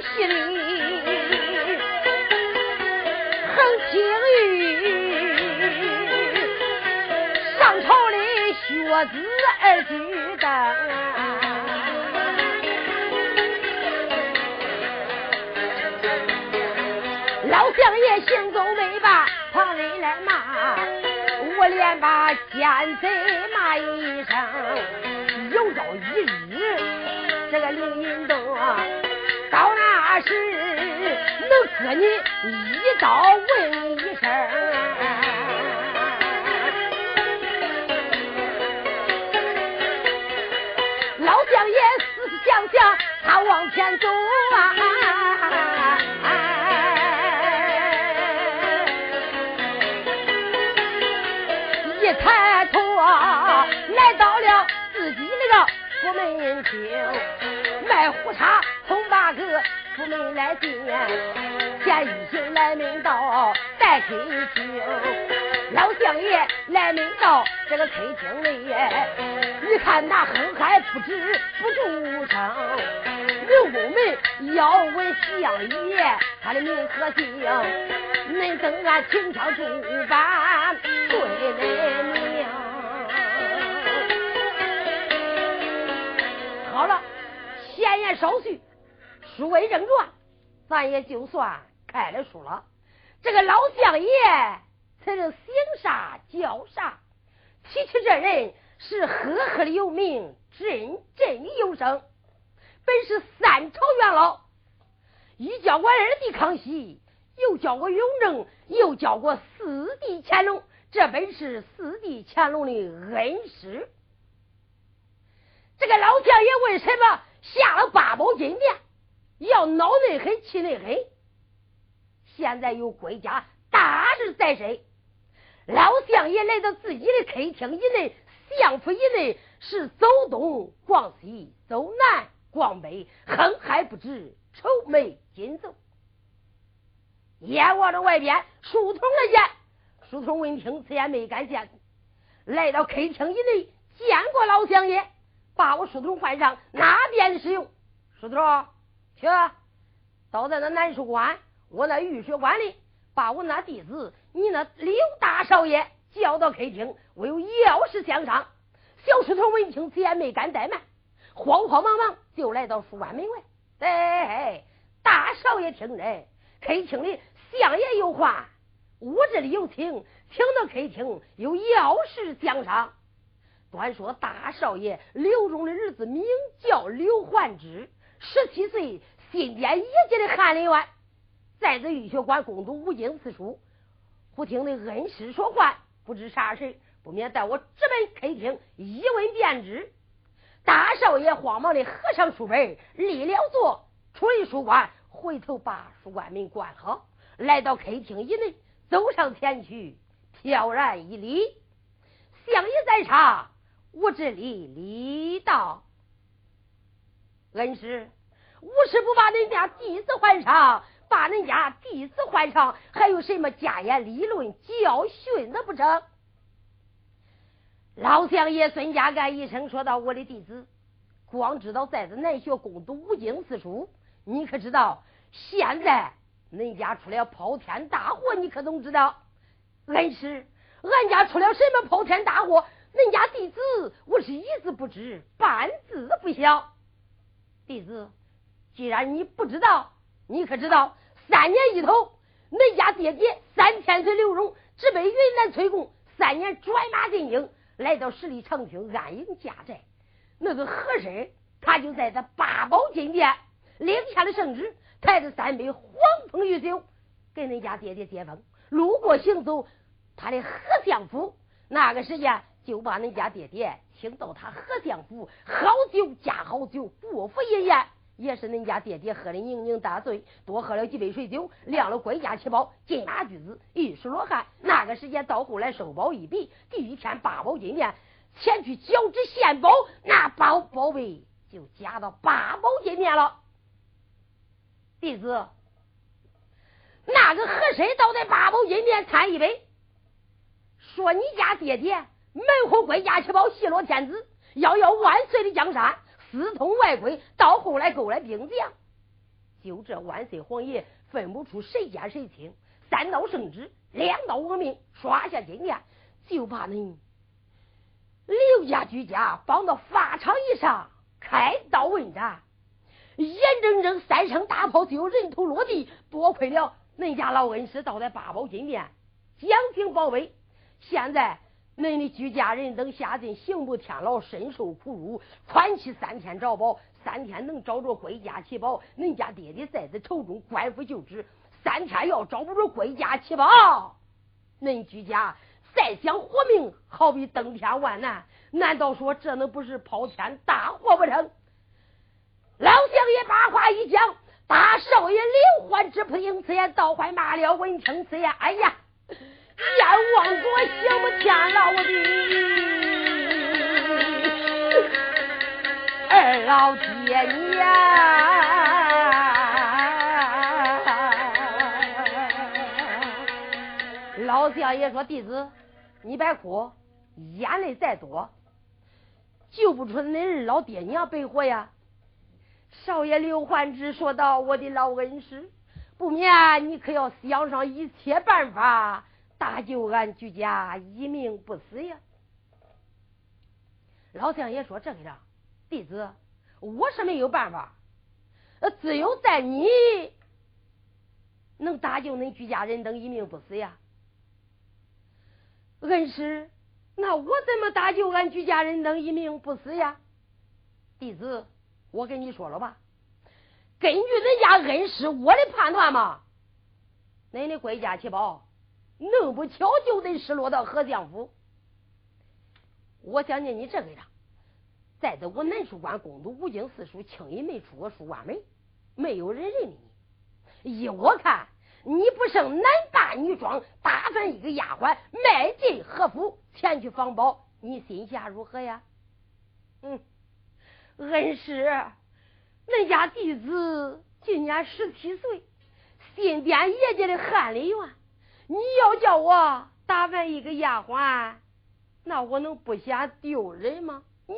心里很清郁，上朝的学子二举灯。老相爷行走没把旁人来骂，我连把奸贼骂一声。有朝一日，这个凌云洞是能割你一刀问一声。老将爷思思想想，他往前走啊。一抬头啊，来到了自己那个府门厅，卖胡茶从八个府门来进，见一行来门道带客厅，老相爷来门道这个客厅里，你看那哼嗨不止不住声，刘公门要问相爷他的名和姓，恁等俺请敲主板对恁名。好了，闲言少叙，书归正传，咱也就算开了书了。这个老相爷才是姓啥叫啥？提起这人是赫赫的有名，振振的有声，本是三朝元老，一叫过二弟康熙，又叫过雍正，又叫过四弟乾隆。这本是四弟乾隆的恩师。这个老相爷为什么下了八宝金殿，要恼恁很，气恁很？现在有国家大事在身，老相爷来到自己的客厅以内，相府以内是走东逛西，走南逛北，哼嗨不止，愁眉紧皱。眼望着外边书童的见。书童闻听，此言没敢见，来到客厅以内，见过老相爷，把我书童换上，哪边使用？书童，去，到咱那南书馆，我那御学馆里，把我那弟子，你那刘大少爷叫到客厅，我有要事相商。小书童闻听，见没敢怠慢，慌慌忙忙就来到书馆门外。哎，大少爷听着，客厅里相爷有话。我这里有请，请到客厅有要事相商。端说大少爷刘忠的儿子名叫刘焕之，十七岁，新典一级的翰林院，在这御学馆攻读五经四书。忽听那恩师说话，不知啥事，不免带我直奔客厅一问便知。大少爷慌忙的合上书本，立了座，出了书馆，回头把书馆门关好，来到客厅以内。走上前去，飘然一礼，相爷在场，我这里礼到。恩师，无事不把恁家弟子换上，把恁家弟子换上，还有什么家言理论教训的不成？老相爷孙家干一声说道：“我的弟子，光知道在这南学攻读五经四书，你可知道现在？”恁家出了抛天大祸，你可总知道？恩师，俺家出了什么抛天大祸？恁家弟子我是一字不知，半字不晓。弟子，既然你不知道，你可知道？三年一头，恁家爹爹三千岁刘荣直奔云南崔贡三年转马进京，来到十里长亭安营家寨。那个和珅，他就在这八宝金殿领下了圣旨。抬着三杯黄蜂御酒给恁家爹爹接风，路过行走他的和相府，那个时间就把恁家爹爹请到他和相府，好酒加好酒，过府一宴，也是恁家爹爹喝的酩酊大醉，多喝了几杯水酒，亮了归家七宝，金马驹子，玉石罗汉。那个时间到后来收宝一笔，第一天八宝金殿前去交旨献宝，那宝宝贝就加到八宝金殿了。弟子，那个和珅倒在八宝金殿参一杯，说你家爹爹门后归家七宝，戏落天子，要要万岁的江山，私通外鬼，到后来勾来兵将。就这万岁皇爷分不出谁奸谁清，三刀圣旨，两刀亡命，刷下金殿，就把恁刘家居家绑到法场以上，开刀问斩。眼睁睁三声大炮就有人头落地，多亏了恁家老恩师倒在八宝金殿，将兵保卫。现在恁的居家人等下进刑部天牢，深受苦辱，宽期三天找宝，三天能找着归家奇宝。恁家爹爹在此朝中，官府就职，三天要找不着归家奇宝，恁居家再想活命，好比登天万难。难道说这能不是抛天大祸不成？老相爷把话一讲，大少爷刘欢之不应此言，倒坏骂了。闻听此言，哎呀，阎王国刑不天牢的二老爹娘。老相爷说：“弟子，你别哭，眼泪再多，救不出恁二老爹娘白活呀。”少爷刘焕之说道：“我的老恩师，不免你可要想上一切办法，搭救俺居家一命不死呀。”老相爷说：“这个样，弟子我是没有办法，只有在你能搭救恁居家人等一命不死呀。”恩师，那我怎么搭救俺居家人等一命不死呀？弟子。我跟你说了吧，根据人家恩师我的判断嘛，恁的归家奇宝弄不巧就得失落到何相府。我想念你这个样，在这我南书馆攻读五经四书，轻易没出过书馆门，没有人认你。依我看，你不胜男扮女装，打扮一个丫鬟，迈进和府前去防宝，你心下如何呀？嗯。恩师，恁家弟子今年十七岁，新店爷家的翰林院。你要叫我打扮一个丫鬟，那我能不嫌丢人吗？你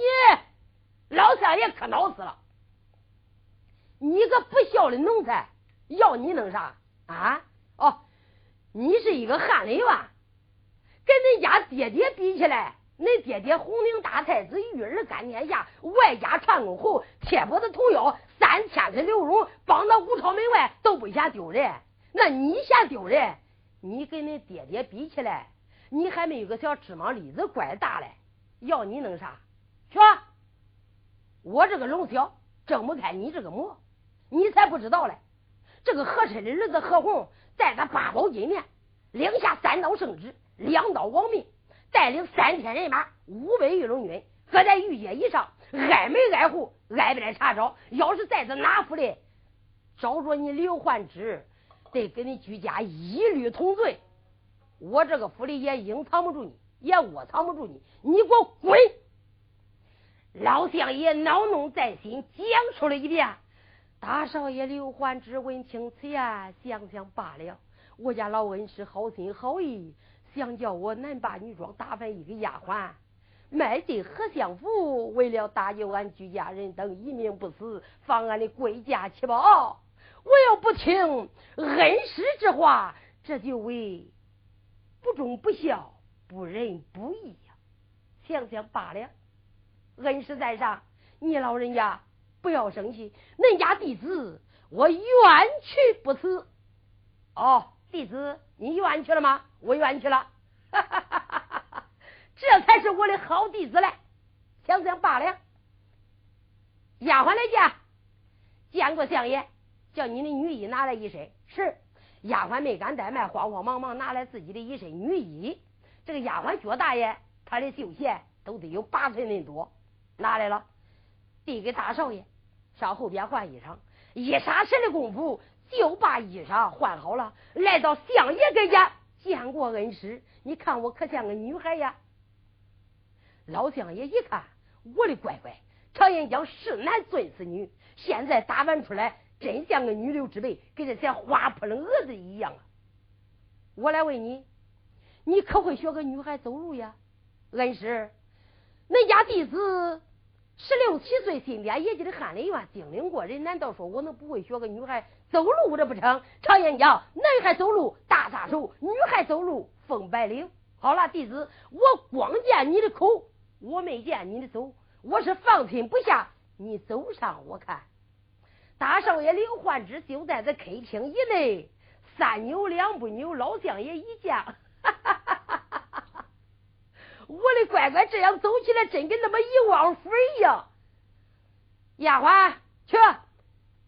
老三爷可恼死了！你个不孝的奴才，要你弄啥啊？哦，你是一个翰林吧，跟恁家爹爹比起来。恁爹爹红顶大太子，玉儿干殿下，外加串公侯，铁脖子铜腰，三千岁刘荣，绑到五朝门外都不嫌丢人。那你嫌丢人？你跟恁爹爹比起来，你还没有个小芝麻粒子怪大嘞。要你弄啥？去！我这个龙小睁不开你这个魔，你才不知道嘞。这个和珅的儿子何鸿，在他八宝金面，领下三道圣旨，两道亡命。带领三千人马，五百御龙军，搁在御街以上，挨门挨户，挨边查找。要是在这哪府里找着你刘焕之，得跟你居家一律同罪。我这个府里也隐藏不住你，也窝藏不住你，你给我滚！老相爷恼怒在心，讲述了一遍。大少爷刘焕之闻听此言，想想罢了。我家老恩师好心好意。想叫我男扮女装打扮一个丫鬟，卖进何相府，为了搭救俺居家人等一命不死，放俺的归家去吧。我要不听恩师之话，这就为不忠不孝、不仁不义呀！想想罢了。恩师在上，你老人家不要生气，恁家弟子我愿去不辞。哦，弟子。你愿去了吗？我愿去了，这才是我的好弟子嘞！想想罢了。丫鬟来见，见过相爷，叫你的女衣拿来一身。是，丫鬟没敢怠慢，慌慌忙忙拿来自己的一身女衣。这个丫鬟脚大爷，他的绣鞋都得有八寸那多，拿来了，递给大少爷，上后边换衣裳。一霎时的功夫。就把衣裳换好了，来到相爷跟前见过恩师。你看我可像个女孩呀？老相爷一看，我的乖乖，常言讲是男尊是女，现在打扮出来真像个女流之辈，跟这些花扑棱蛾子一样啊！我来问你，你可会学个女孩走路呀？恩师，恁家弟子十六七岁，新编业绩的翰林院精灵过人，难道说我能不会学个女孩走路这不成？常言讲，男孩走路大撒手，女孩走路风摆领。好了，弟子，我光见你的口，我没见你的走，我是放心不下你走上我看。大少爷刘焕之就在这客厅以内，三扭两不扭，老相爷一见，哈哈哈哈哈哈！我的乖乖，这样走起来真跟那么一汪水一样。丫鬟去，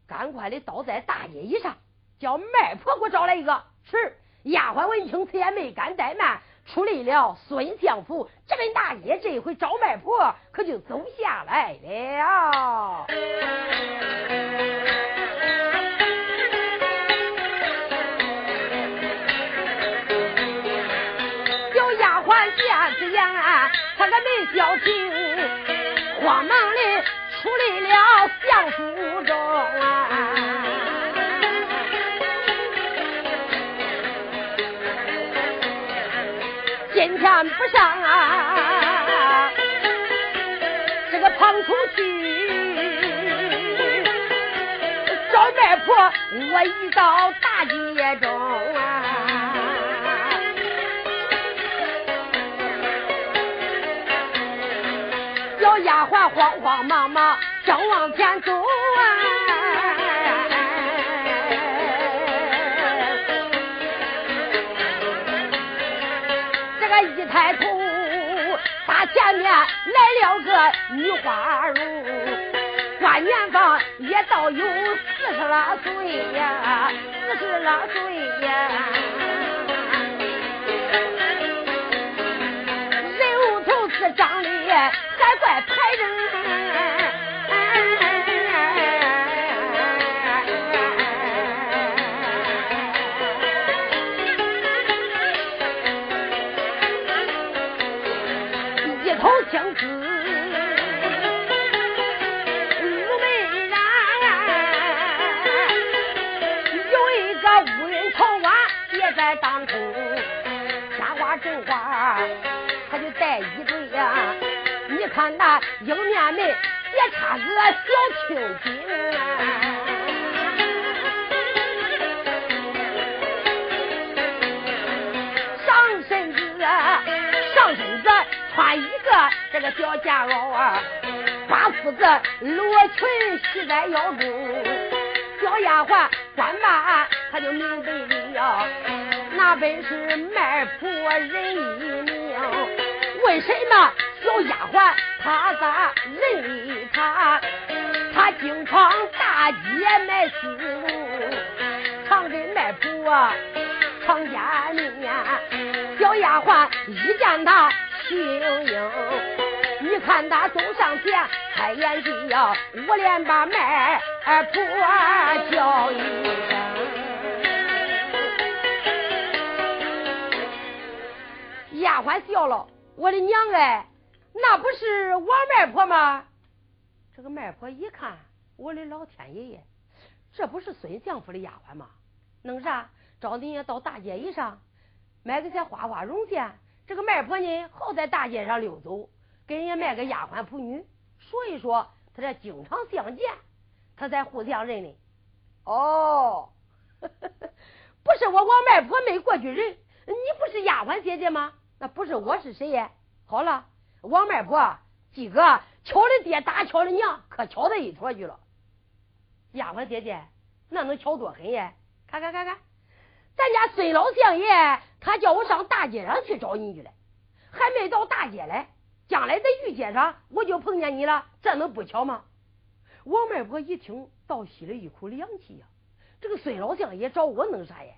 赶快的倒在大街衣上，叫卖婆给我找来一个。是。丫鬟闻听，此言没敢怠慢，出来了。孙相府这位大爷，这一回找卖婆可就走下来了。有丫鬟见此言，他可没消停，慌忙的出来了相府中啊。今天不上啊，这个胖出去找媒婆，我一到大街中啊，小丫鬟慌慌忙忙正往前走抬头，他前面来了个女花容，观年方也倒有四十来岁呀，四十来岁呀，人头是长得还怪排人。当中，瞎话真话，他就带一对呀。你看那迎面门也插个小青筋啊，上身子上身子穿一个这个小夹袄啊，把裤子罗裙系在腰中，小丫鬟关马他就明白了。那本是卖婆人一名，为什么小丫鬟她咋认他？他经常大街卖丝路，常跟卖婆常见面。小丫鬟一见他心应，你看他走上前，开眼睛呀，我连把卖婆叫一声。丫鬟笑了，我的娘哎，那不是王卖婆吗？这个卖婆一看，我的老天爷爷，这不是孙相府的丫鬟吗？弄啥？找人家到大街一上买个些花花绒线。这个卖婆呢，好在大街上溜走，给人家卖个丫鬟仆女。所以说，他这经常相见，他才互相认的。哦，不是我王卖婆没过去人，你不是丫鬟姐姐吗？那不是我是谁呀？好了，王卖婆，几个巧的爹打巧的娘，可巧在一坨去了。丫鬟姐姐，那能巧多狠呀？看看看看，咱家孙老相爷他叫我上大街上去找你去了，还没到大街嘞，将来在御街上我就碰见你了，这能不巧吗？王卖婆一听，倒吸了一口凉气呀。这个孙老相爷找我弄啥呀？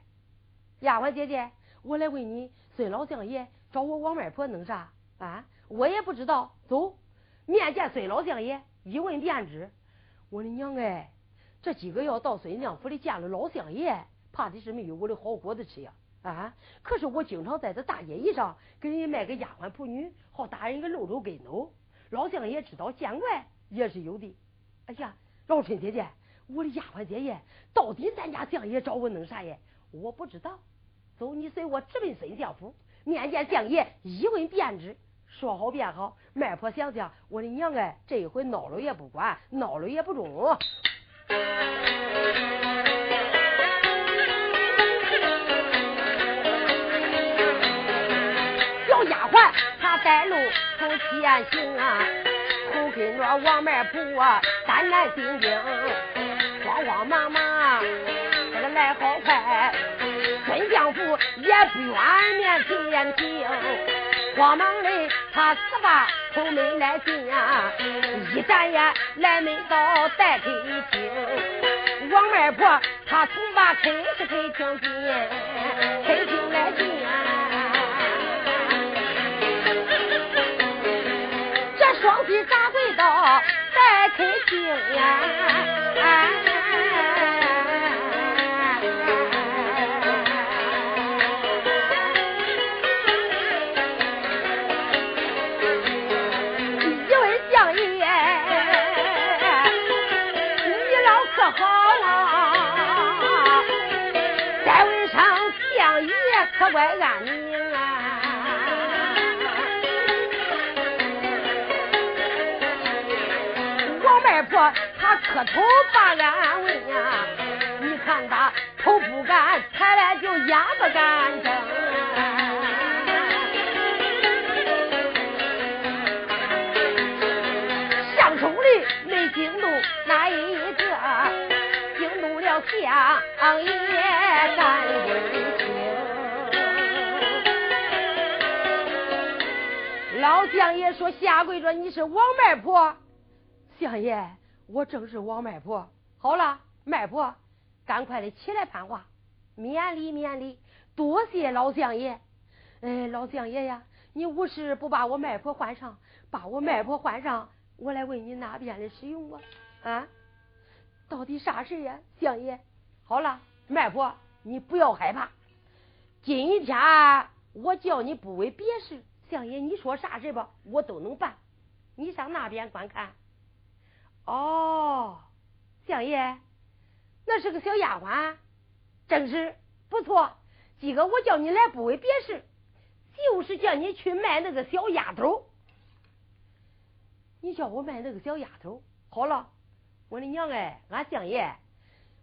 丫鬟姐姐，我来问你，孙老相爷。找我王外婆弄啥啊？我也不知道。走，面见孙老相爷，一问便知。我的娘哎，这几个要到孙相府里见了老相爷，怕的是没有我的好果子吃呀！啊！可是我经常在这大街上给人家卖个丫鬟仆女，好打人个露露跟头。老相爷知道见怪也是有的。哎呀，老春姐姐，我的丫鬟姐姐，到底咱家相爷找我弄啥呀？我不知道。走，你随我直奔孙相府。面见相爷，一问便知。说好便好。卖婆想想，我的娘哎，这一回闹了也不管，闹了也不中。小丫鬟她带路从前行啊，后跟着王卖婆啊，胆战心惊，慌慌忙忙，这个来好快。孙相府也不愿面前听，慌忙的他四把头门来进呀，一眨眼来门到带客厅，王外婆她从把开是开厅进，开厅来进，这双膝扎跪到带开厅呀。怪安宁啊！王外婆她磕头把俺问呀，你看她头不敢抬来就眼不敢睁，上手里没惊动哪一个，惊动了相爷干老相爷说：“下跪着，你是王卖婆。”相爷，我正是王卖婆。好了，卖婆，赶快的起来攀话，免礼免礼，多谢老相爷。哎，老相爷呀，你无事不把我卖婆换上，把我卖婆换上，我来为你哪边的使用啊？啊，到底啥事呀，相爷？好了，卖婆，你不要害怕，今天我叫你不为别事。相爷，你说啥事吧，我都能办。你上那边观看。哦，相爷，那是个小丫鬟，正是不错。今个我叫你来不为别事，就是叫你去卖那个小丫头。你叫我卖那个小丫头，好了，我的娘哎，俺相爷，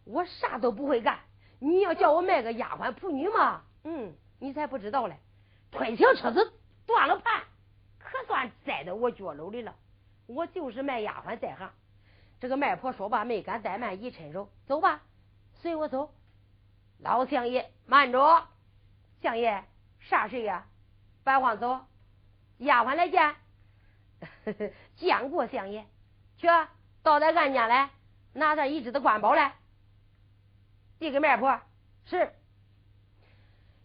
我啥都不会干。你要叫我卖个丫鬟仆女嘛，嗯，你才不知道嘞，推小车子。断了盘，可算栽到我脚楼里了。我就是卖丫鬟在行。这个卖婆说罢，没敢怠慢，一伸手，走吧，随我走。老相爷，慢着，相爷，啥事呀？白晃走，丫鬟来见。见过相爷，去到咱案家来，拿咱一只的官宝来，递给卖婆。是。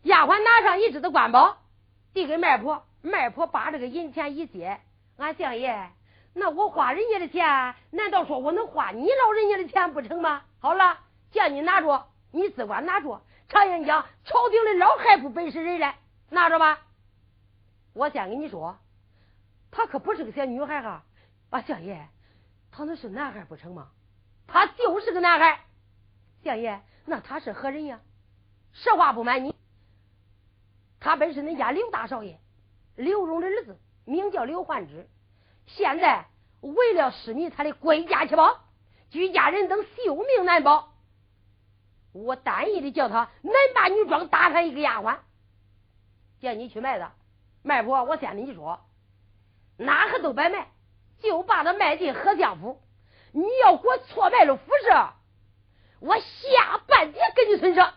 丫鬟拿上一只的官宝，递给卖婆。卖婆把这个银钱一接，俺相爷，那我花人家的钱，难道说我能花你老人家的钱不成吗？好了，叫你拿着，你只管拿着。常言讲，朝廷的老害不本是人来，拿着吧。我先跟你说，他可不是个小女孩哈，啊，相爷，他那是男孩不成吗？他就是个男孩。相爷，那他是何人呀？实话不瞒你，他本是恁家刘大少爷。刘荣的儿子名叫刘焕之，现在为了使你他的归家去保，居家人等性命难保，我单一的叫他男扮女装打他一个丫鬟，叫你去卖的。卖婆，我先跟你说，哪个都白卖，就把他卖进何相府。你要给我错卖了服饰，我下半截跟你身上。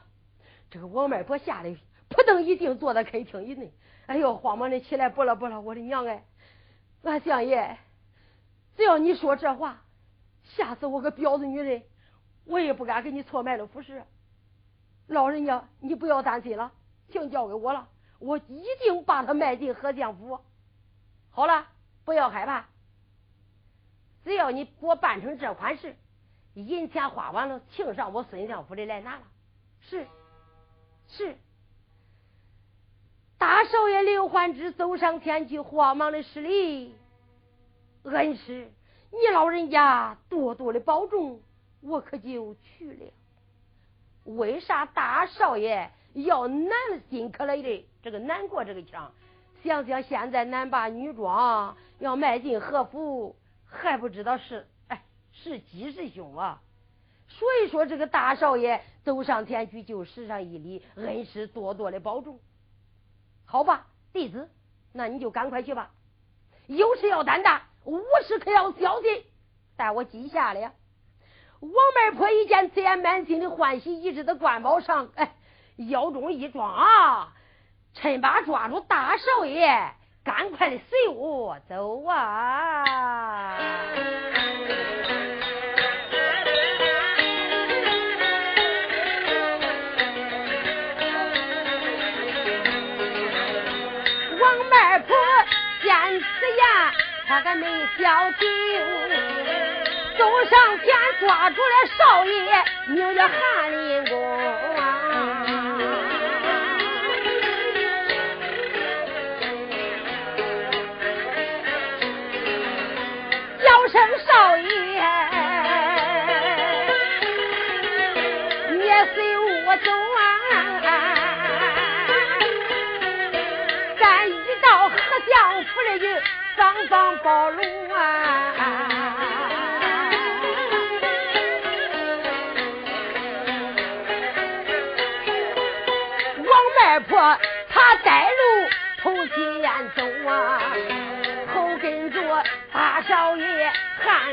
这个王卖婆吓得扑腾一定坐在客厅以内。哎呦，慌忙的起来，不了不了，我的娘哎！俺相爷，只要你说这话，吓死我个婊子女人，我也不敢给你错卖了服饰。老人家，你不要担心了，请交给我了，我一定把他卖进何相府。好了，不要害怕，只要你给我办成这款事，银钱花完了，请上我孙相府里来拿了。是，是。大少爷刘焕之走上前去，慌忙的施礼：“恩师，你老人家多多的保重，我可就去了。为啥大少爷要难心可来的？这个难过这个腔，想想现在男扮女装要迈进和服，还不知道是哎是吉是凶啊！所以说，这个大少爷走上前去就施上一礼，恩师多多的保重。好吧，弟子，那你就赶快去吧。有事要胆大，无事可要小心。待我记下了。王媒婆一见此言，满心的欢喜，一直的官帽上，哎，腰中一装啊，趁把抓住大少爷，赶快的随我走啊！消停。走上前抓住了少爷，名叫韩林公。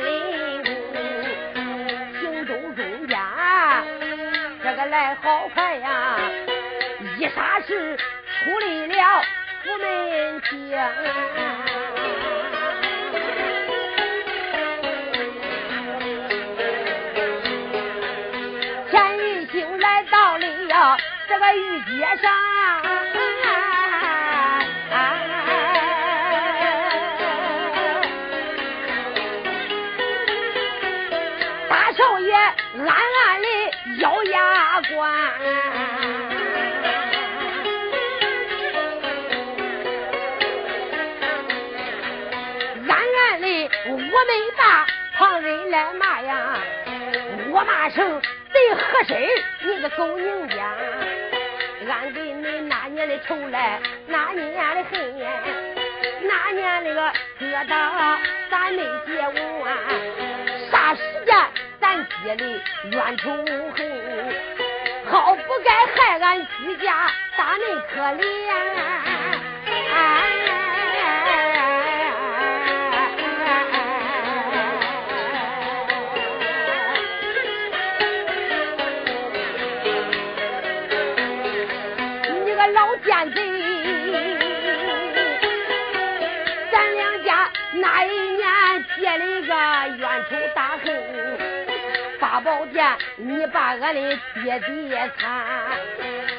林公，行走中间这个来好快呀，一霎时出离了府门前，前一星来到了这个御街上。牙关，暗暗的我没把旁人来骂呀，我骂声贼合身，你个狗宁家，俺给你那年的仇来，那年的恨呀，那年那个疙瘩咱没结完，啥时间？咱结的冤仇恨，好不该害俺居家，打恁可怜。宝殿，你把俺的爹爹惨，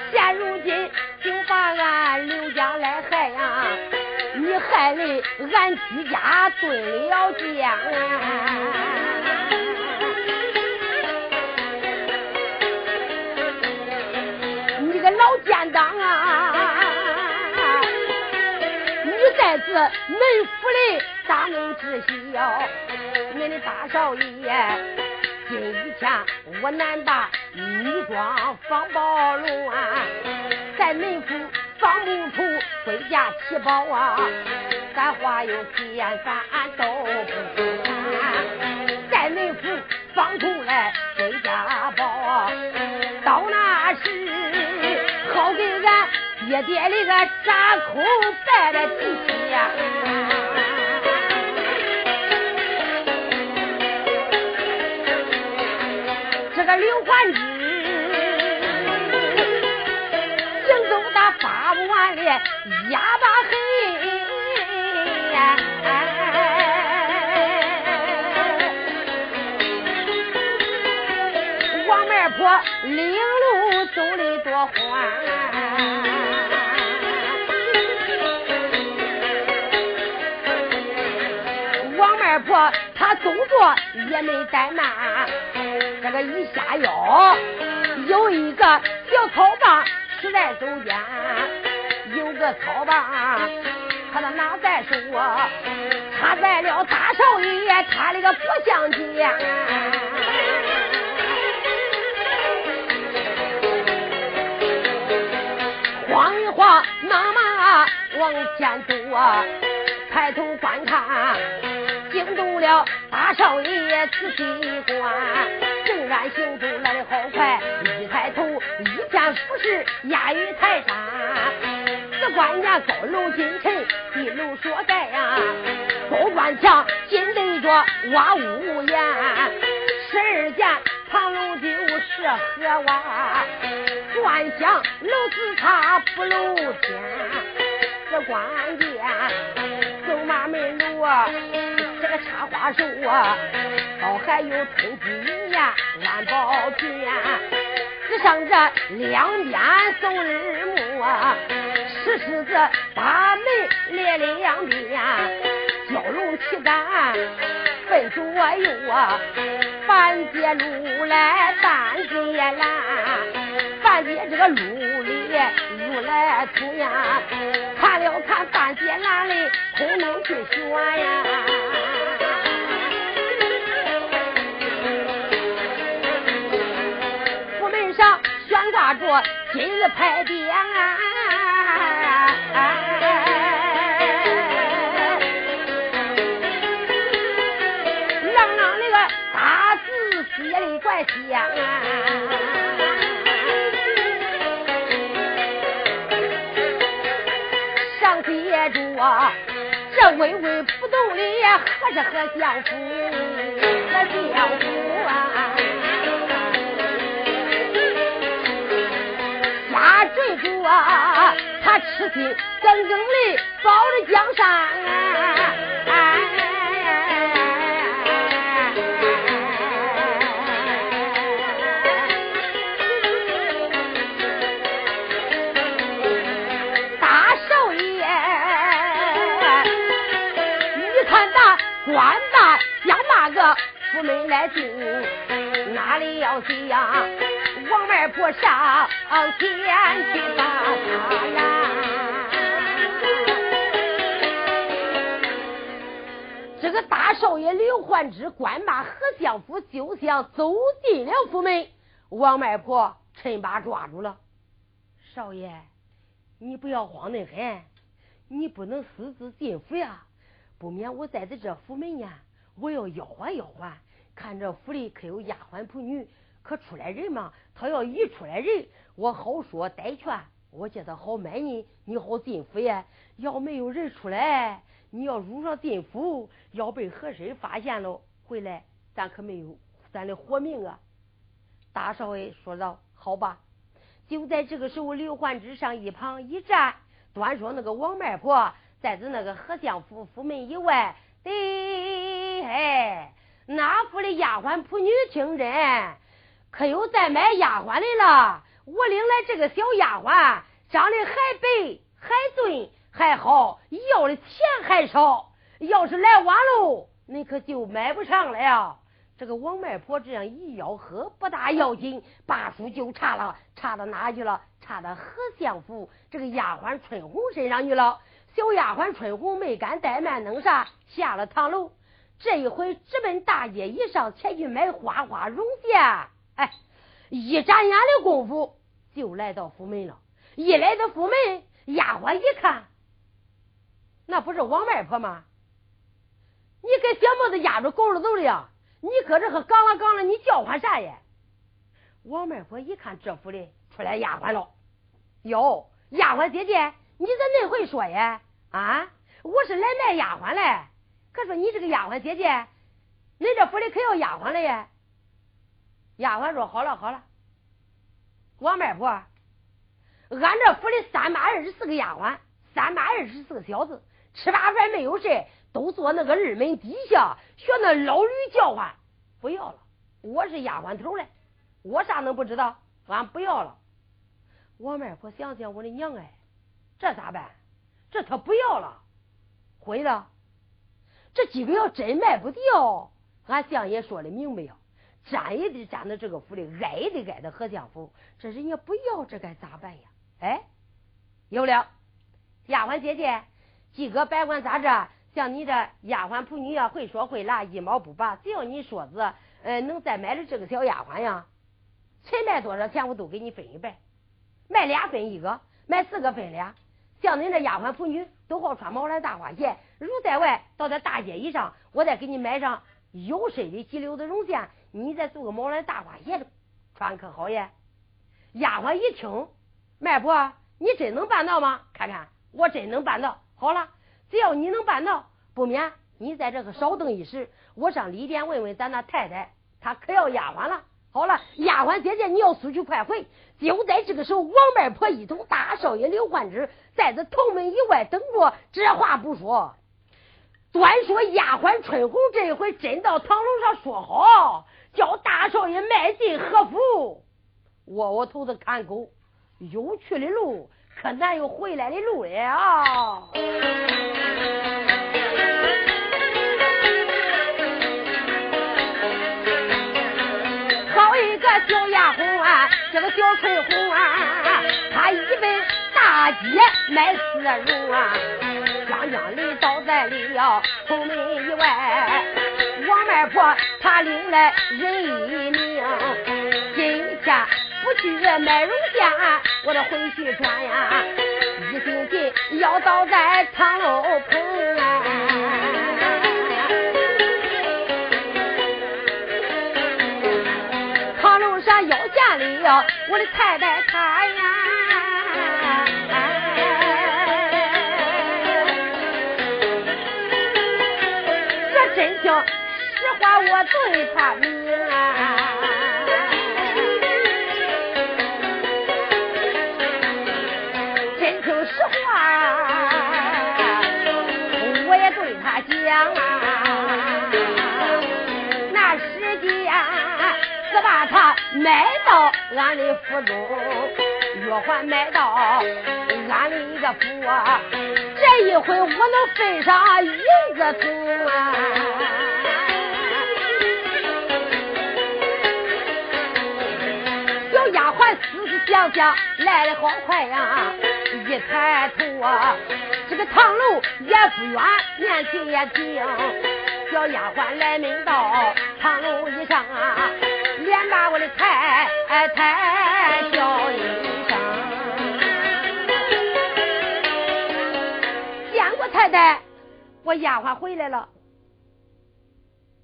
现如今就把俺刘家来害呀！你害的俺居家蹲了监，你个老奸党啊！你在这门府里咋能知晓？你的大少爷。今以前我男大女装放宝龙啊，在门府放不出回家七宝啊，咱话有千番都不谈，在门府放出来回家宝，到那时好给俺爹爹的个扎口拜的提亲呀。个刘焕之，行走他发不完的哑巴黑。也没怠慢。这个一下腰，有一个小草棒持在手间，有个草棒，他都拿在手，插在了大少爷他那个脖项间，晃一晃，那么往前走啊，抬头观看，动了大少爷仔细观，正然行走来的好快，一抬头一见富士压于台山，此关年高楼金城，地楼所盖呀，高官墙金对着瓦屋檐，十二间唐楼就是河湾，幻想楼子差不楼天，这关键走马门楼啊，插花手啊，倒还有春季一年安保片，只上这两边送日暮啊，石狮子大门列两边，蛟龙旗杆分左右啊。半截路来半截拦，半截这个路里路来粗呀，看了看半截拦里空能去选呀。府门上悬挂着今日牌匾啊。怪香啊！这巍巍不动的何是何相府？何相府啊？下坠着他痴心耿耿的保着江山。个府门来进，哪里要去呀？王外婆上前去打他呀。这个大少爷刘焕之官马何相府就像走进了府门，王外婆趁把抓住了。少爷，你不要慌得很，你不能私自进府呀。不免我在这这府门呀，我要吆喝吆喝，看这府里可有丫鬟仆女，可出来人吗？他要一出来人，我好说带劝，我叫他好买你，你好进府呀。要没有人出来，你要入上进府，要被和珅发现了，回来咱可没有咱的活命啊！大少爷说道：“好吧。”就在这个时候，刘焕之上一旁一站，端说那个王媒婆。在这那个何相府府门以外，对，哎，那府的丫鬟仆女听真，可有在买丫鬟的了。我领来这个小丫鬟，长得还白还俊还好，要的钱还少。要是来晚喽，你可就买不上了。这个王媒婆这样一吆喝，不大要紧，把书就查了，查到哪去了？查到何相府这个丫鬟春红身上去了。小丫鬟春红没敢怠慢，弄啥下了堂楼。这一回直奔大街一上前去买花花绒鞋。哎，一眨眼的功夫就来到府门了。一来到府门，丫鬟一看，那不是王外婆吗？你跟小帽子压着狗儿走的呀？你搁这和杠了杠了，你叫唤啥呀？王外婆一看这府里出来丫鬟了，哟，丫鬟姐姐，你咋那会说呀？啊！我是来卖丫鬟嘞。可说你这个丫鬟姐姐，恁这府里可要丫鬟了呀？丫鬟说：“好了好了，王媒婆，俺这府里三百二十四个丫鬟，三百二十四个小子，吃罢饭没有事，都坐那个二门底下学那老驴叫唤。不要了，我是丫鬟头嘞，我啥能不知道？俺不要了。王媒婆想想，我的娘哎，这咋办？”这他不要了，毁了。这几个要真卖不掉，俺相爷说的明白呀，占也得占到这个府里，挨也得挨到何相府。这人家不要，这该咋办呀？哎，有了，丫鬟姐姐，几个百官咋着？像你这丫鬟仆女呀，会说会拉，一毛不拔。只要你说子，呃，能再买了这个小丫鬟呀，谁卖多少钱，我都给你分一半。卖俩分一个，卖四个分俩。像恁这丫鬟妇女都好穿毛蓝大花鞋，如在外到这大街以上，我再给你买上有身的几绺子绒线，你再做个毛蓝大花鞋穿可好耶？丫鬟一听，卖婆，你真能办到吗？看看，我真能办到。好了，只要你能办到，不免你在这个稍等一时，我上里边问问咱那太太，她可要丫鬟了。好了，丫鬟姐姐，你要速去快回。就在这个时候，王媒婆一同大少爷刘焕之在这头门以外等着。这话不说，端说丫鬟春红这回真到堂楼上说好，叫大少爷迈进和府。窝窝头子看狗，有去的路可难有回来的路了。小丫鬟，这个小春红啊，她一奔大街买丝绒啊，将将里倒在了头门以外。王媒婆她领来人一名，今天不去买绒线，我得回去转呀，一心心要倒在唐楼棚啊。腰间里呀，我的太太她呀，这真情实话我对他明啊，真情实话我也对他讲啊，那时间是把他。买到俺的府中，月还买到俺的一个府啊！这一回我能分上银子桶啊！小丫鬟思思想想来的好快呀！一抬头啊，这个堂楼也不远，年纪也轻。小丫鬟来门到堂楼一上啊。连把我的太太太太，我丫鬟回来了。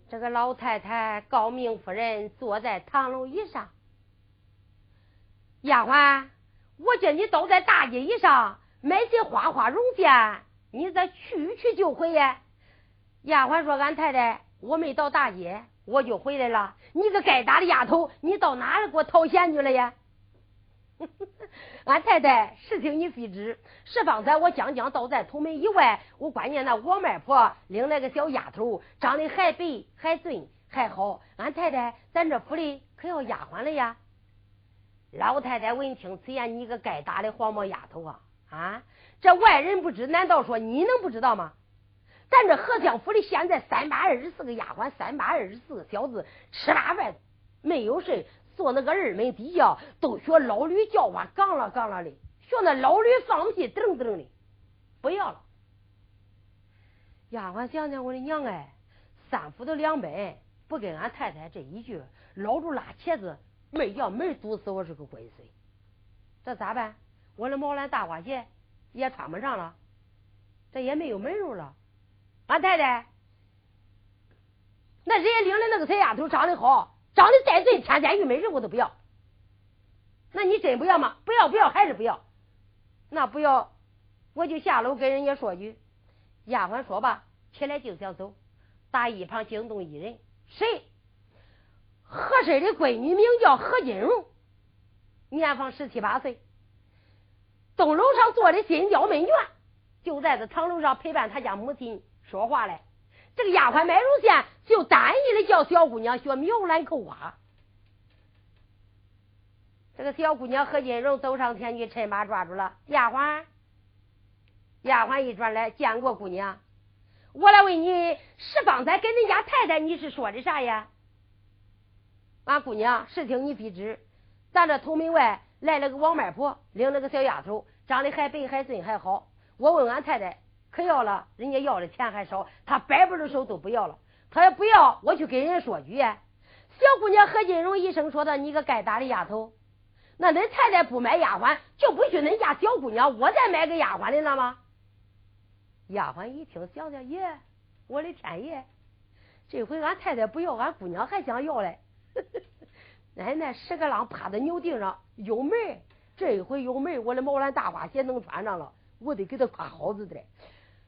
这个老太太高明夫人坐在堂楼椅上，丫鬟，我叫你都在大街以上买些花花绒线，你咋去去就回呀。丫鬟说：“俺太太，我没到大街。”我就回来了，你个该打的丫头，你到哪里给我讨钱去了呀？俺太太，事情你非知，是方才我将将倒在头门以外，我关键那王媒婆领来个小丫头，长得还白还俊还好。俺太太，咱这府里可要丫鬟了呀？老太太闻听此言，你个该打的黄毛丫头啊！啊，这外人不知，难道说你能不知道吗？咱这和相府里现在三百二十四个丫鬟，三百二十四个小子，吃罢饭没有事，坐那个二门底下，都学老驴叫唤，杠了杠了的，学那老驴放屁，噔噔的，不要了。丫鬟想想，我的娘哎，三府的两百，不跟俺太太这一句，老猪拉茄子，没叫门堵死我是个龟孙，这咋办？我的毛蓝大花鞋也穿不上了，这也没有门路了。俺太太，那人家领的那个小丫头长得好，长得再俊，天天玉美人我都不要。那你真不要吗？不要不要还是不要？那不要，我就下楼跟人家说句。丫鬟说罢，起来就想走，打一旁惊动一人，谁？和珅的闺女名叫何金荣，年方十七八岁，东楼上坐的新雕门员，就在这堂楼上陪伴他家母亲。说话嘞，这个丫鬟买绒线就单一的叫小姑娘学苗兰扣花。这个小姑娘何金荣走上前去，趁马抓住了丫鬟。丫鬟一转来，见过姑娘，我来问你，是方才跟恁家太太你是说的啥呀？俺姑娘，事情你必知，咱这头门外来了个王媒婆，领了个小丫头，长得还白还俊还好。我问俺太太。可要了，人家要的钱还少，他摆不着手都不要了。他要不要，我去跟人说句。小姑娘何金荣一声说道：“你个该打的丫头，那恁太太不买丫鬟，就不许恁家小姑娘我再买个丫鬟的了吗？丫鬟一听，想想，爷，我的天爷，这回俺太太不要，俺姑娘还想要嘞。奶奶十个郎趴在牛腚上有门这一回有门我的毛兰大花鞋能穿上了，我得给她夸好子的。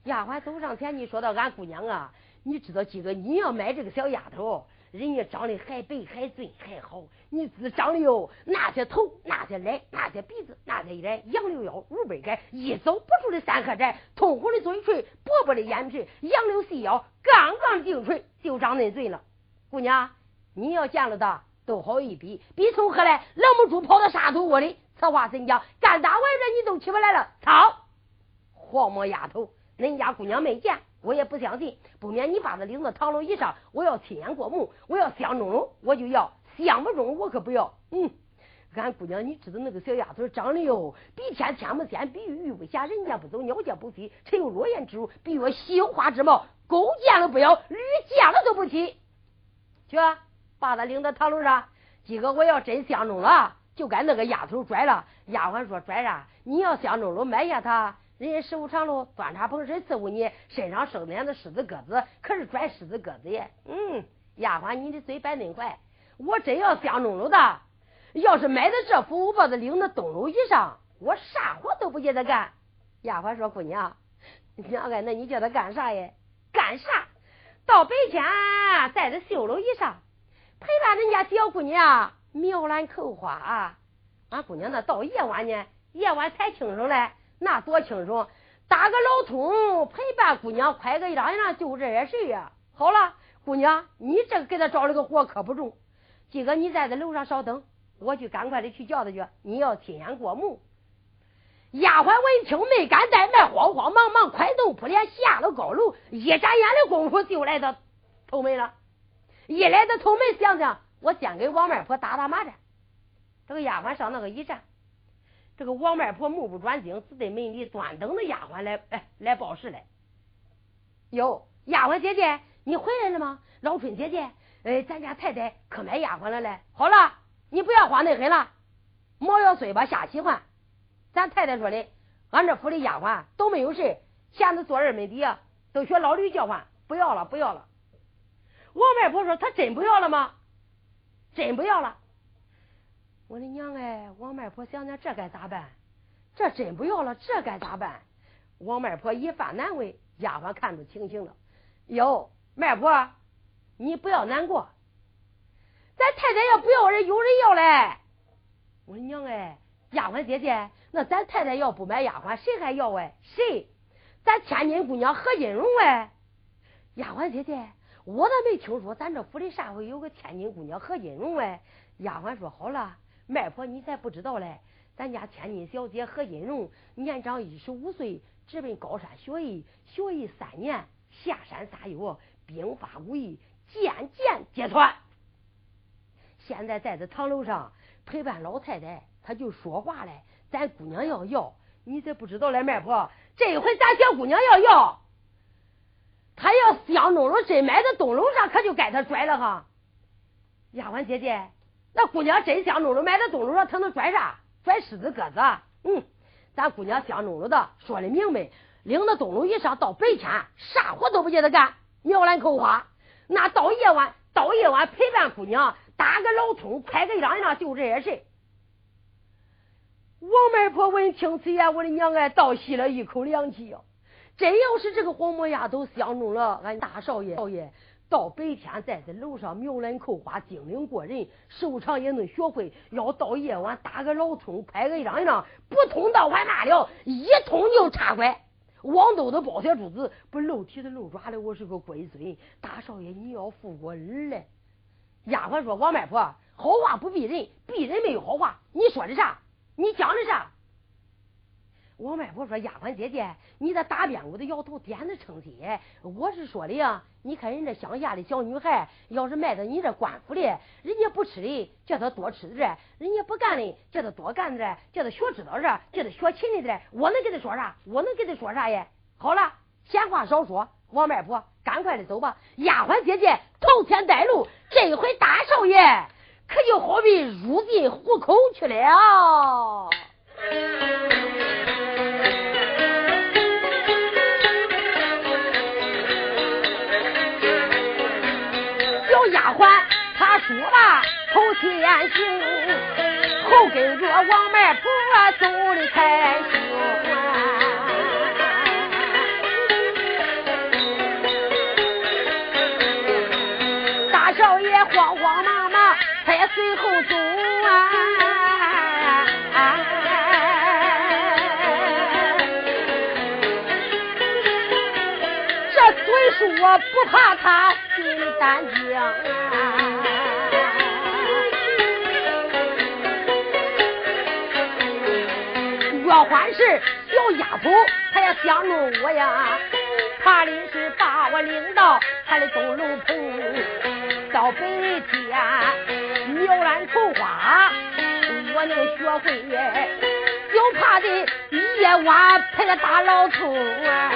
丫鬟走上前，你说到俺姑娘啊，你知道今个你要买这个小丫头。人家长得还白还俊还好，你只长得哟，那些头那些脸那些鼻子那些脸，杨柳腰五百开，一走不出的三合寨，通红的嘴唇，薄薄的眼皮，杨柳细腰，刚刚净唇，就长恁嘴了。姑娘，你要见了他，都好一比，比从何来？老母猪跑到沙土窝里，此话怎讲？干大玩意你都起不来了，操！黄毛丫头，恁家姑娘没见。我也不相信，不免你把她领到堂楼以上，我要亲眼过目，我要相中了我就要，相不中我可不要。嗯，俺姑娘，你知道那个小丫头长得哟，比天天不仙，比玉不霞，人家不走，鸟间不飞，只有落雁之乳，比我绣花之貌，狗见了不要，驴见了都不骑。去，把她领到堂楼上，今个我要真相中了，就该那个丫头拽了。丫鬟说拽啥？你要相中了，买下他。人家十五长路端茶捧水伺候你，身上生两的狮子鸽子，可是拽狮子鸽子耶。嗯，丫鬟，你的嘴摆恁快，我真要相中了的，要是买的这服务把他领到东楼以上，我啥活都不叫他干。丫鬟说：“姑娘，娘哎，那你叫他干啥耶？干啥？到白天在这绣楼以上陪伴人家小姑娘描兰扣花。俺姑娘那到夜晚呢，夜晚才清楚嘞。”那多轻松！打个老通陪伴姑娘，快个一张一张就这些事呀。好了，姑娘，你这给他找了个活可不中。今个你在这楼上稍等，我去赶快的去叫他去。你要亲眼过目。丫鬟闻听没敢怠慢，慌慌忙忙快动扑连下了高楼。一眨眼的功夫就来到头门了。一来到头门，想想我先给王外婆打打麻将。这个丫鬟上那个一站。这个王媒婆目不转睛，只在门里端等着丫鬟来，哎，来报时来。哟，丫鬟姐姐，你回来了吗？老春姐姐，哎，咱家太太可买丫鬟了嘞。好了，你不要慌得很了，毛要碎吧，瞎喜欢。咱太太说的，俺这府里丫鬟都没有事，闲着坐二门底，都学老驴叫唤，不要了，不要了。王媒婆说，她真不要了吗？真不要了。我的娘哎！王媒婆想想这该咋办？这真不要了，这该咋办？王媒婆一番难为，丫鬟看出情形了。哟，媒婆，你不要难过，咱太太要不要人，有人要嘞。我的娘哎！丫鬟姐姐，那咱太太要不买丫鬟，谁还要哎？谁？咱千金姑娘何金荣哎！丫鬟姐姐，我咋没听说咱这府里啥回有个千金姑娘何金荣哎？丫鬟说好了。媒婆，你才不知道嘞！咱家千金小姐何金荣年长一十五岁，直奔高山学艺，学艺三年，下山撒药，兵法武艺渐渐揭穿。现在在这堂楼上陪伴老太太，她就说话嘞。咱姑娘要要，你才不知道嘞，媒婆，这回咱小姑娘要要，他要相中了，真买到东楼上，可就该他拽了哈。丫鬟姐姐。那姑娘真相中了，买到东楼上，她能拽啥？拽狮子鸽子？嗯，咱姑娘相中了的，说的明白，领到东楼一上，到白天啥活都不叫他干，描兰口花。那到夜晚，到夜晚陪伴姑娘，打个老通，拍个秧秧，就这些事。王媒婆闻听此言，我的娘哎，倒吸了一口凉气呀！真要是这个黄毛丫头相中了俺大少爷，少爷。到白天在这楼上描兰扣花，精灵过人，手长也能学会。要到夜晚打个老通，拍个一张一张，不通到完那了，一通就插拐。王豆的包铁珠子，不露蹄子露爪的，我是个龟孙。大少爷，你要负我儿嘞！丫鬟说：“王媒婆，好话不避人，避人没有好话。你说的啥？你讲的啥？”王媒婆说：“丫鬟姐姐，你这打边鼓的摇头，点子称心。我是说的呀，你看人家乡下的小女孩，要是卖到你这官府里，人家不吃的，叫她多吃点；人家不干的，叫她多干点；叫她学知道点，叫她学勤点。我能跟她说啥？我能跟她说啥呀？好了，闲话少说，王媒婆，赶快的走吧。丫鬟姐姐头前带路，这回大少爷可就好比入进虎口去了。说了头前行，后跟着王媒婆走的才行。大少爷。慌慌忙忙，他也随后走啊！这嘴说不怕他心胆惊丫头，她也想弄我呀，怕的是把我领到他的东楼棚。到白天描兰愁花，我能学会，就怕的夜晚陪个大老头啊！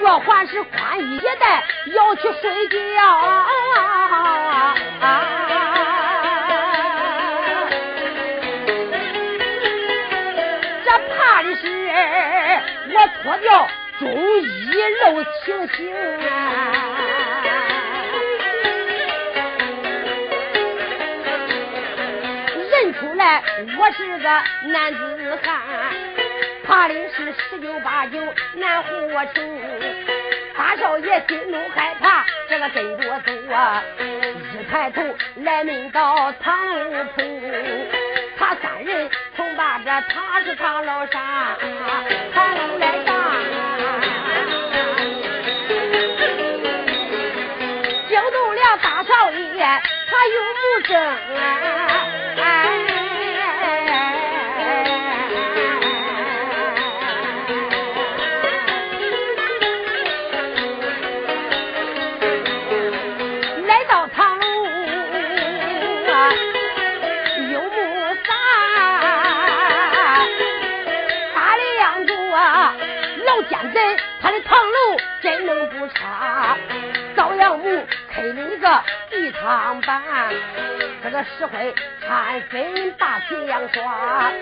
若还是宽衣解带要去睡觉，啊我脱掉。中衣露情形！认出来我是个男子汉，怕的是十有八九难活成。大少爷心中害怕，这个跟着走啊！一抬头来门到唐楼棚，他三人把这他是唐老上，唐楼来上。少爷，他有目证啊！长板，这个石灰掺粉把铁样刷，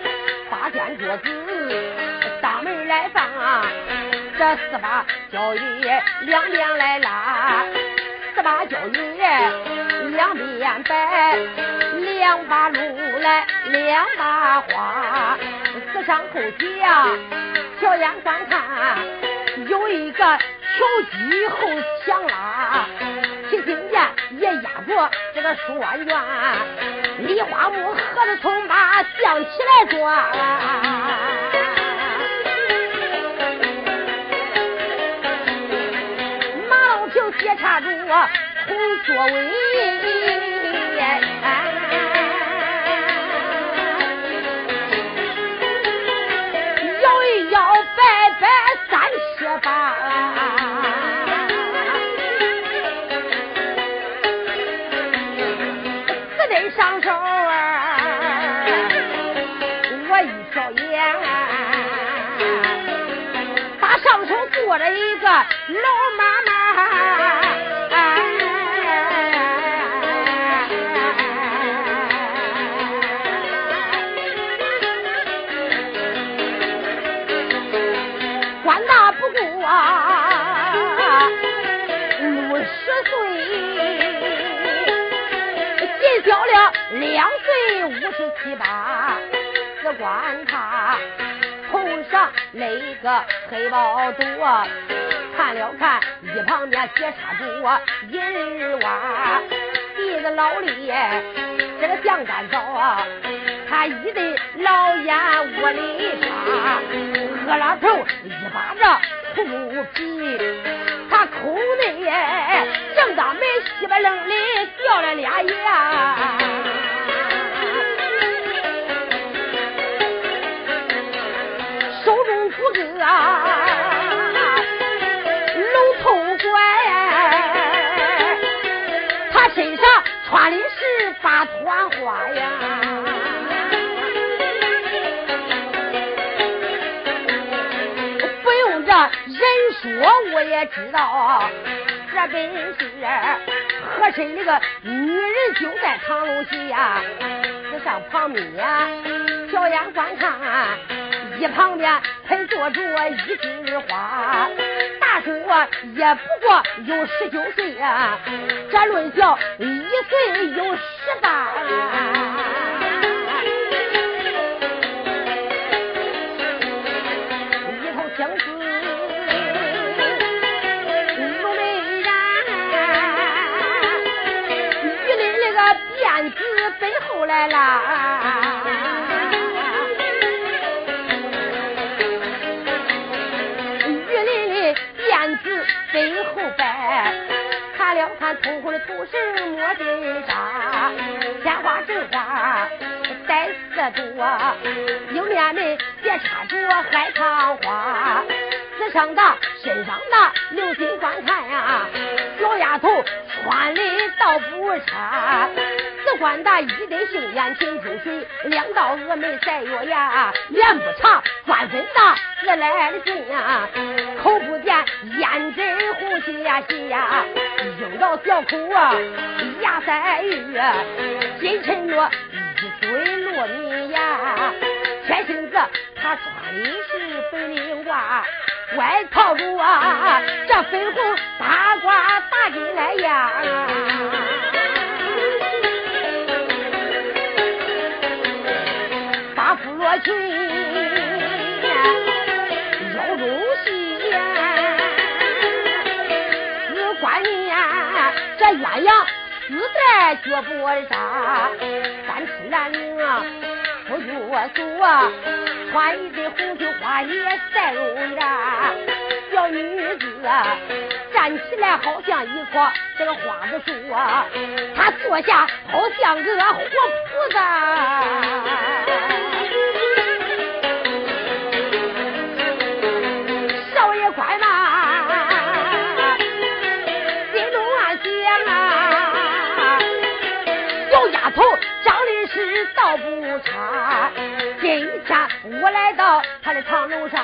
八间桌子大门来放，这四把交椅两边来拉，四把交椅两边摆，两把炉来两把花，四上后墙小眼观看，有一个挑机后墙拉。听见也压过这个书院，梨花木盒子从马向起来转，马老平接插住红座位，老妈妈，官大不过六十岁。小了两岁五十七八，只管他头上勒个黑包肚，看了看一旁边斜插住银娃，鼻子老李这个酱干枣，他一对老眼窝里插，喝了头一巴掌秃皮。知道，这本是和珅那个女人就在堂楼下，子上旁边呀小眼观看，一旁边还坐着一枝花，大叔也不过有十九岁呀，这论小一岁有十八。来啦！玉林的辫子背后摆，看了看通红的头绳抹金纱，鲜花正花带四朵，迎面门别插着海棠花，紫上的身上的留心观看呀，小丫头穿的倒不差。官大一对杏眼浅珠水，两道峨眉赛月牙，脸不长，钻粉大，自来的劲呀，口不甜，胭脂红心呀心呀，樱桃小口啊，牙赛玉，金衬着一嘴糯米牙，天身子他穿的是粉领褂，外套着啊，这粉红大褂打进来呀。罗裙腰中细呀，只管你呀，这鸳鸯丝带脚脖扎，三尺蓝领我说，穿一对红绣花衣赛路呀，小女子啊，站起来好像一棵这个花子树啊，她坐下好像个活菩萨。今天我来到他的堂楼上，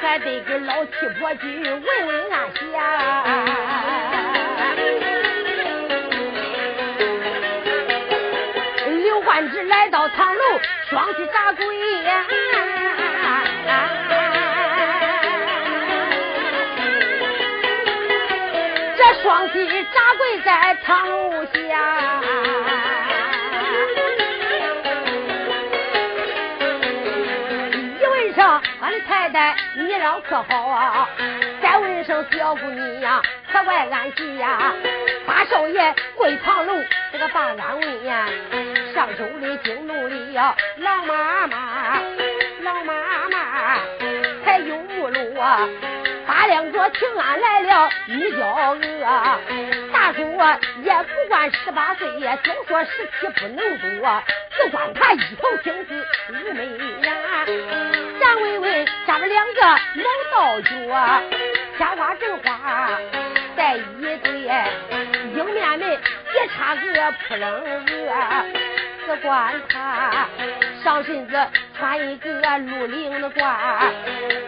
还得给老七婆去问问安详。刘焕之来到堂楼，双膝扎跪呀，这双膝扎跪在堂楼下。你老可好啊？再问声小姑娘，可怪安喜呀？大少爷跪堂楼，这个把安慰呀。上周的惊动了老妈妈，老妈妈还有木路啊。大亮着请安来了女娇娥，大叔也不管十八岁呀，就说十七不能多，只管他一头青丝妩媚呀。咱问问，咱们两个老道角，鲜花正花戴一对，迎面门别插个扑棱蛾，只管他上身子穿一个绿领的褂，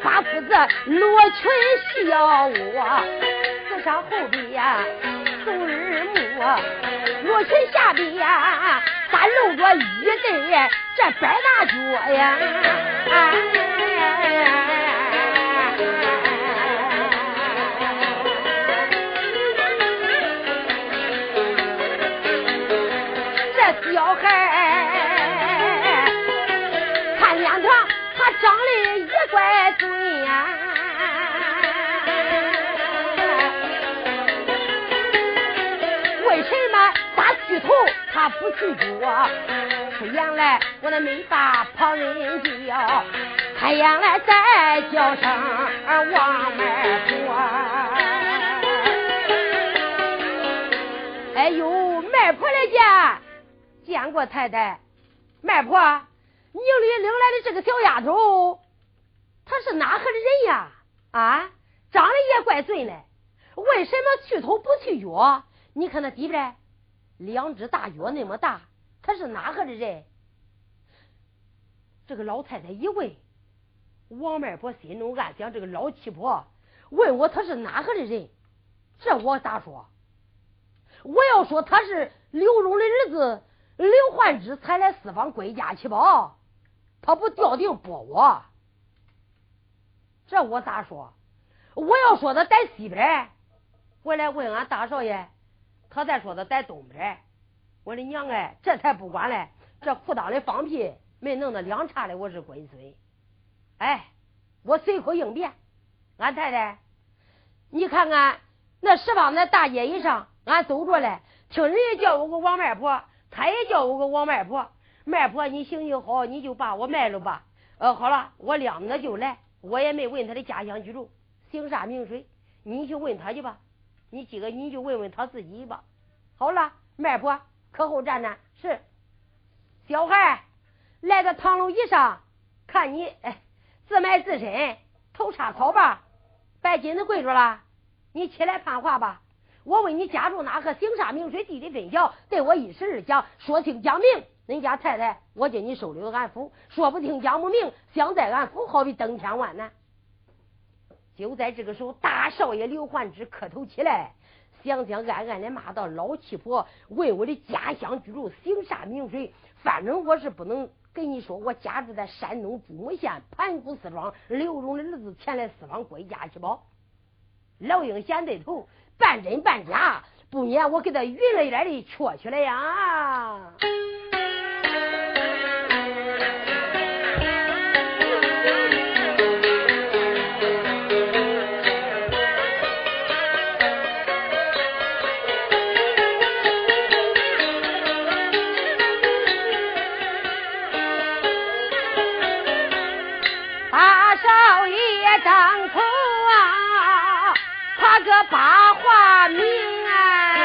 花裤子罗裙小窝，子上后边呀送日木，罗裙下边呀还露着一对这白大脚呀。啊他不去捉？出言来我那没把旁人叫。太阳来再叫声王媒婆，哎呦，媒婆来见，见过太太。媒婆，你里领来的这个小丫头，她是哪河的人呀？啊，长得也怪俊嘞，为什么去头不去脚？你看那底边两只大脚那么大，他是哪河的人？这个老太太一问。王媒婆心中暗想：这个老七婆问我他是哪个的人，这我咋说？我要说他是刘荣的儿子刘焕之才来四方归家去吧，他不掉腚拨我，这我咋说？我要说他在西边，我来问俺大少爷，他再说他在东边。我的娘哎，这才不管嘞！这裤裆里放屁没弄得两叉的，我是龟孙。哎，我随口应变，俺太太，你看看那十方那大街一上，俺走着嘞，听人家叫我个王卖婆，他也叫我个王卖婆。卖婆，你行行好，你就把我卖了吧。呃，好了，我亮着就来，我也没问他的家乡居住，姓啥名谁，你去问他去吧。你几个，你就问问他自己吧。好了，卖婆。可后站站是小孩来到堂楼以上，看你哎自卖自身，头插草吧，白金子跪着了，你起来判话吧。我问你家住哪个，姓啥名谁，地理分晓，对我一时二讲，说清讲明。恁家太太，我叫你收留俺府；说不清讲不明，想在俺府，好比登天万难。就在这个时候，大少爷刘焕之磕头起来。想想暗暗的骂道：“老七婆，问我的家乡居住姓啥名谁？反正我是不能跟你说，我家住在山东朱母县盘古寺庄，刘荣的儿子前来四方归家去吧。”老鹰先对头，半真半假，不免我给他匀了一点的戳去了呀。少爷张口啊，夸个八话名啊。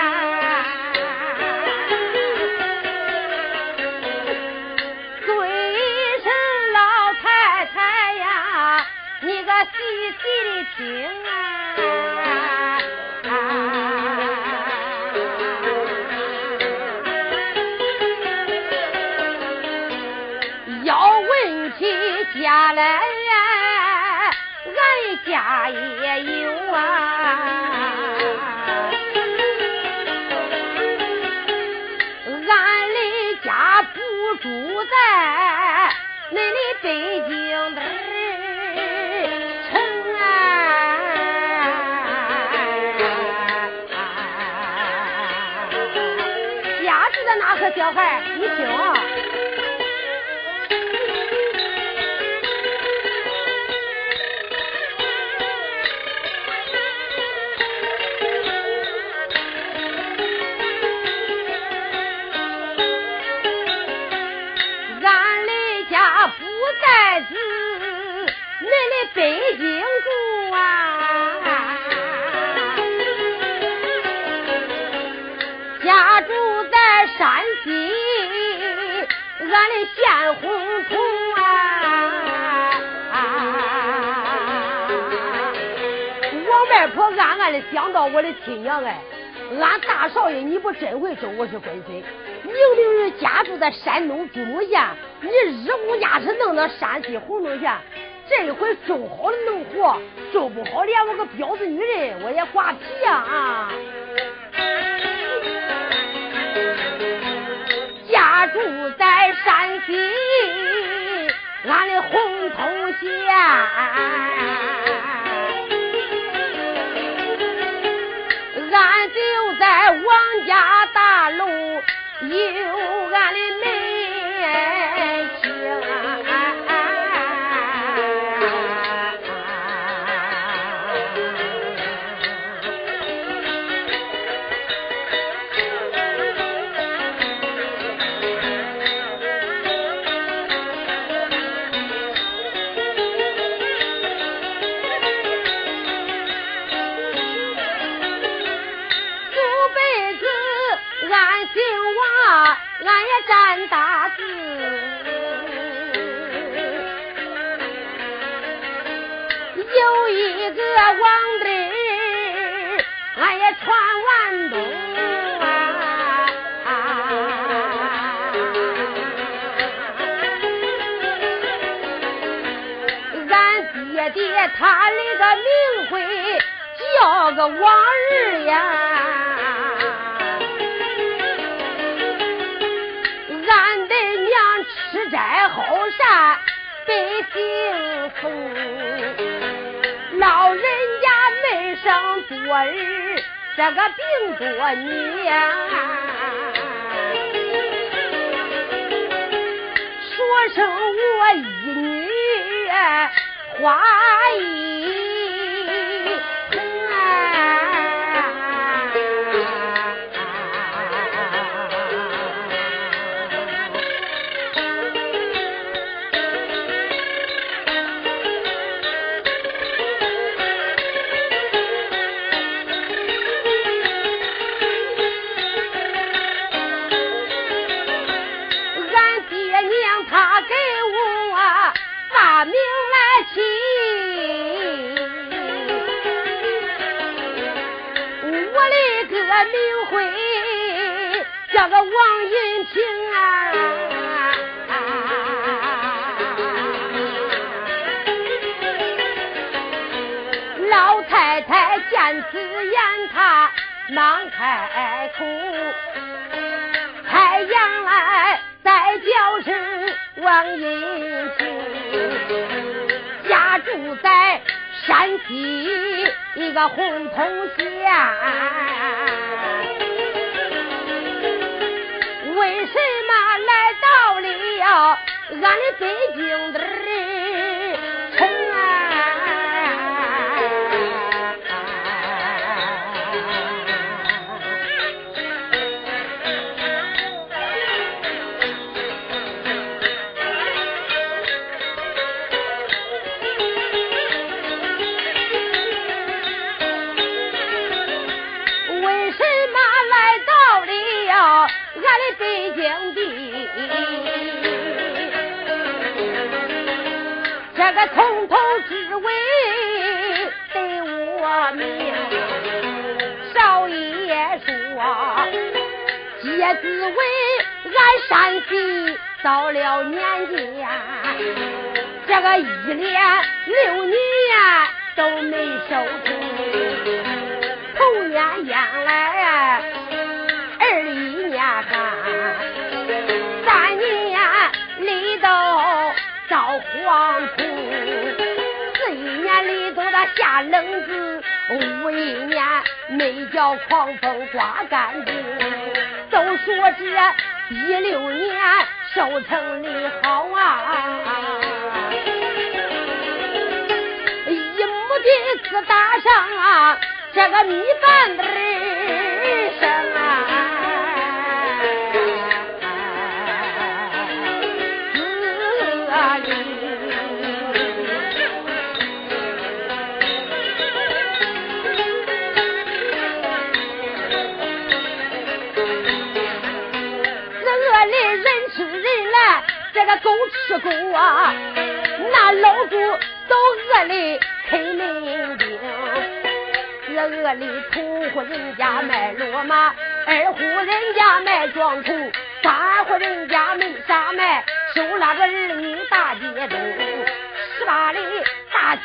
婆暗暗的想到我的亲娘哎，俺大少爷你不真会收我是龟孙，明明是家住在山东朱母县，你日呼家是弄到山西洪洞县。这回收好了能活，收不好连我个婊子女人我也挂皮呀啊！家住在山西，俺的洪洞县，有叫个王二呀，俺的娘吃斋后善，百姓富，老人家没生多儿，这个病多年，说声我一女花红头今年没叫狂风刮干净。都说这一六年收成的好啊，一亩地子打上啊，这个米饭儿生啊。这个狗吃狗啊，那老猪都饿的啃门兵。这饿里头户人家卖骡马，二户人家卖庄头，三户人家没啥卖，收那个儿女大街东。十八里大街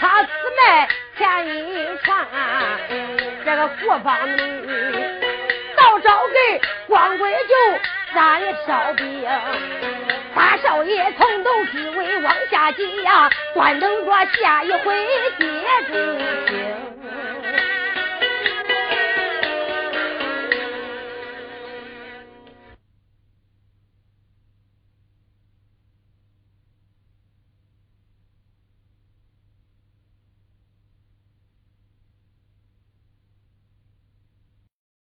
他只卖钱一串，这个国帮里倒找给光棍就。咱烧饼，大少爷从头至尾往下记呀，端等着下一回接着听。